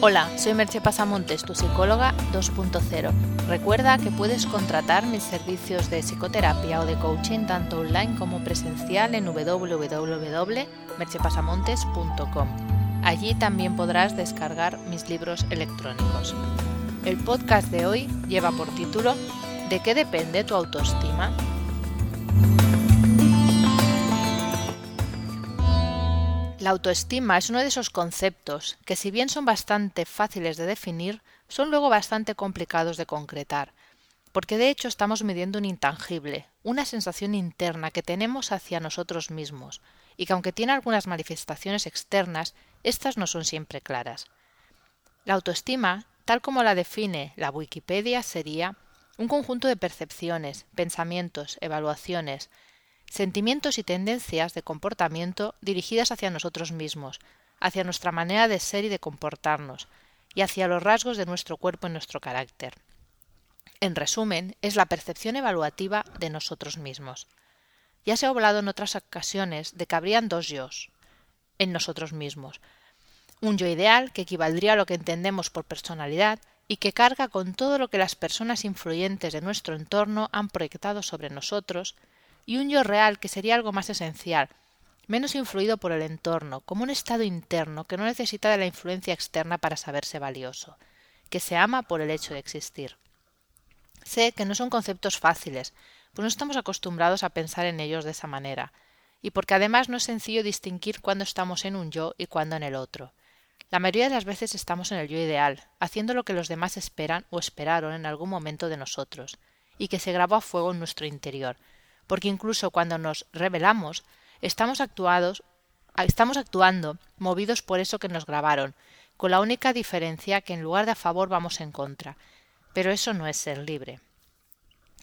Hola, soy Merche Pasamontes, tu psicóloga 2.0. Recuerda que puedes contratar mis servicios de psicoterapia o de coaching tanto online como presencial en www.merchepasamontes.com. Allí también podrás descargar mis libros electrónicos. El podcast de hoy lleva por título ¿De qué depende tu autoestima? La autoestima es uno de esos conceptos que si bien son bastante fáciles de definir, son luego bastante complicados de concretar, porque de hecho estamos midiendo un intangible, una sensación interna que tenemos hacia nosotros mismos, y que aunque tiene algunas manifestaciones externas, éstas no son siempre claras. La autoestima, tal como la define la Wikipedia, sería un conjunto de percepciones, pensamientos, evaluaciones, sentimientos y tendencias de comportamiento dirigidas hacia nosotros mismos, hacia nuestra manera de ser y de comportarnos, y hacia los rasgos de nuestro cuerpo y nuestro carácter. En resumen, es la percepción evaluativa de nosotros mismos. Ya se ha hablado en otras ocasiones de que habrían dos yo's en nosotros mismos. Un yo ideal, que equivaldría a lo que entendemos por personalidad, y que carga con todo lo que las personas influyentes de nuestro entorno han proyectado sobre nosotros, y un yo real que sería algo más esencial, menos influido por el entorno, como un estado interno que no necesita de la influencia externa para saberse valioso, que se ama por el hecho de existir. Sé que no son conceptos fáciles, pues no estamos acostumbrados a pensar en ellos de esa manera, y porque además no es sencillo distinguir cuándo estamos en un yo y cuándo en el otro. La mayoría de las veces estamos en el yo ideal, haciendo lo que los demás esperan o esperaron en algún momento de nosotros, y que se grabó a fuego en nuestro interior, porque incluso cuando nos rebelamos, estamos actuados estamos actuando movidos por eso que nos grabaron, con la única diferencia que en lugar de a favor vamos en contra. Pero eso no es ser libre.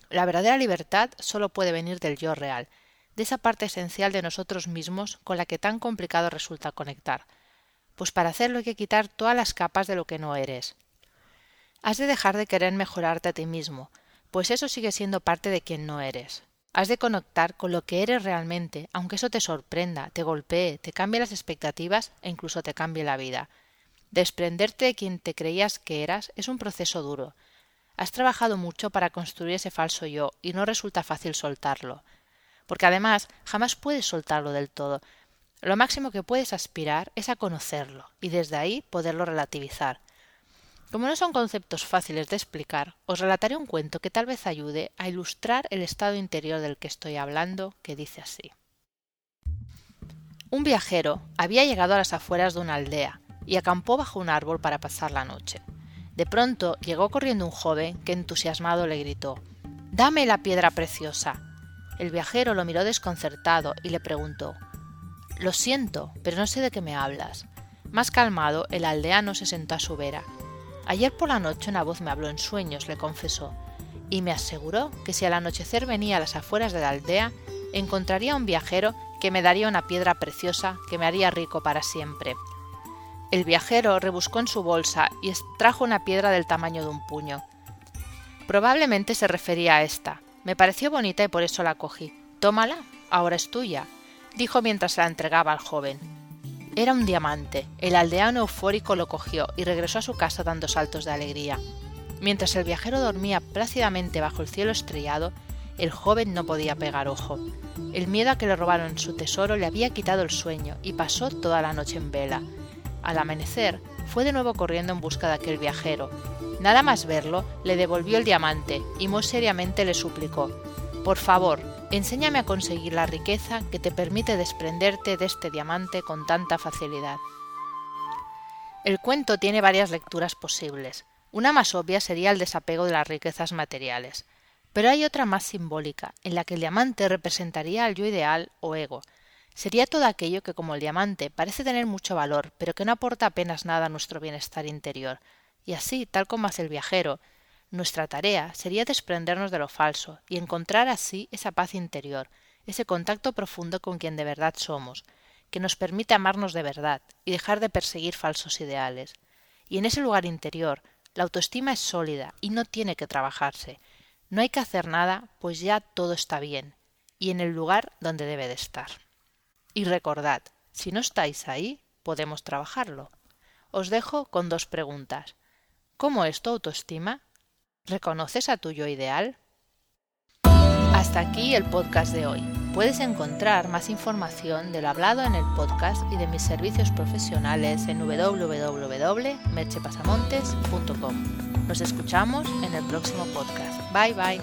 La verdadera libertad solo puede venir del yo real, de esa parte esencial de nosotros mismos con la que tan complicado resulta conectar. Pues para hacerlo hay que quitar todas las capas de lo que no eres. Has de dejar de querer mejorarte a ti mismo, pues eso sigue siendo parte de quien no eres. Has de conectar con lo que eres realmente, aunque eso te sorprenda, te golpee, te cambie las expectativas e incluso te cambie la vida. Desprenderte de quien te creías que eras es un proceso duro. Has trabajado mucho para construir ese falso yo y no resulta fácil soltarlo. Porque además jamás puedes soltarlo del todo. Lo máximo que puedes aspirar es a conocerlo y desde ahí poderlo relativizar. Como no son conceptos fáciles de explicar, os relataré un cuento que tal vez ayude a ilustrar el estado interior del que estoy hablando, que dice así. Un viajero había llegado a las afueras de una aldea y acampó bajo un árbol para pasar la noche. De pronto llegó corriendo un joven que entusiasmado le gritó Dame la piedra preciosa. El viajero lo miró desconcertado y le preguntó Lo siento, pero no sé de qué me hablas. Más calmado, el aldeano se sentó a su vera Ayer por la noche una voz me habló en sueños, le confesó, y me aseguró que si al anochecer venía a las afueras de la aldea, encontraría un viajero que me daría una piedra preciosa que me haría rico para siempre. El viajero rebuscó en su bolsa y extrajo una piedra del tamaño de un puño. Probablemente se refería a esta. Me pareció bonita y por eso la cogí. Tómala, ahora es tuya, dijo mientras la entregaba al joven. Era un diamante. El aldeano eufórico lo cogió y regresó a su casa dando saltos de alegría. Mientras el viajero dormía plácidamente bajo el cielo estrellado, el joven no podía pegar ojo. El miedo a que le robaran su tesoro le había quitado el sueño y pasó toda la noche en vela. Al amanecer, fue de nuevo corriendo en busca de aquel viajero. Nada más verlo, le devolvió el diamante y muy seriamente le suplicó Por favor, Enséñame a conseguir la riqueza que te permite desprenderte de este diamante con tanta facilidad. El cuento tiene varias lecturas posibles. Una más obvia sería el desapego de las riquezas materiales, pero hay otra más simbólica, en la que el diamante representaría al yo ideal o ego. Sería todo aquello que como el diamante parece tener mucho valor, pero que no aporta apenas nada a nuestro bienestar interior, y así, tal como hace el viajero, nuestra tarea sería desprendernos de lo falso y encontrar así esa paz interior, ese contacto profundo con quien de verdad somos, que nos permite amarnos de verdad y dejar de perseguir falsos ideales. Y en ese lugar interior, la autoestima es sólida y no tiene que trabajarse. No hay que hacer nada, pues ya todo está bien, y en el lugar donde debe de estar. Y recordad, si no estáis ahí, podemos trabajarlo. os dejo con dos preguntas. ¿Cómo es tu autoestima? ¿Reconoces a tu yo ideal? Hasta aquí el podcast de hoy. Puedes encontrar más información de lo hablado en el podcast y de mis servicios profesionales en www.merchepasamontes.com. Nos escuchamos en el próximo podcast. Bye bye.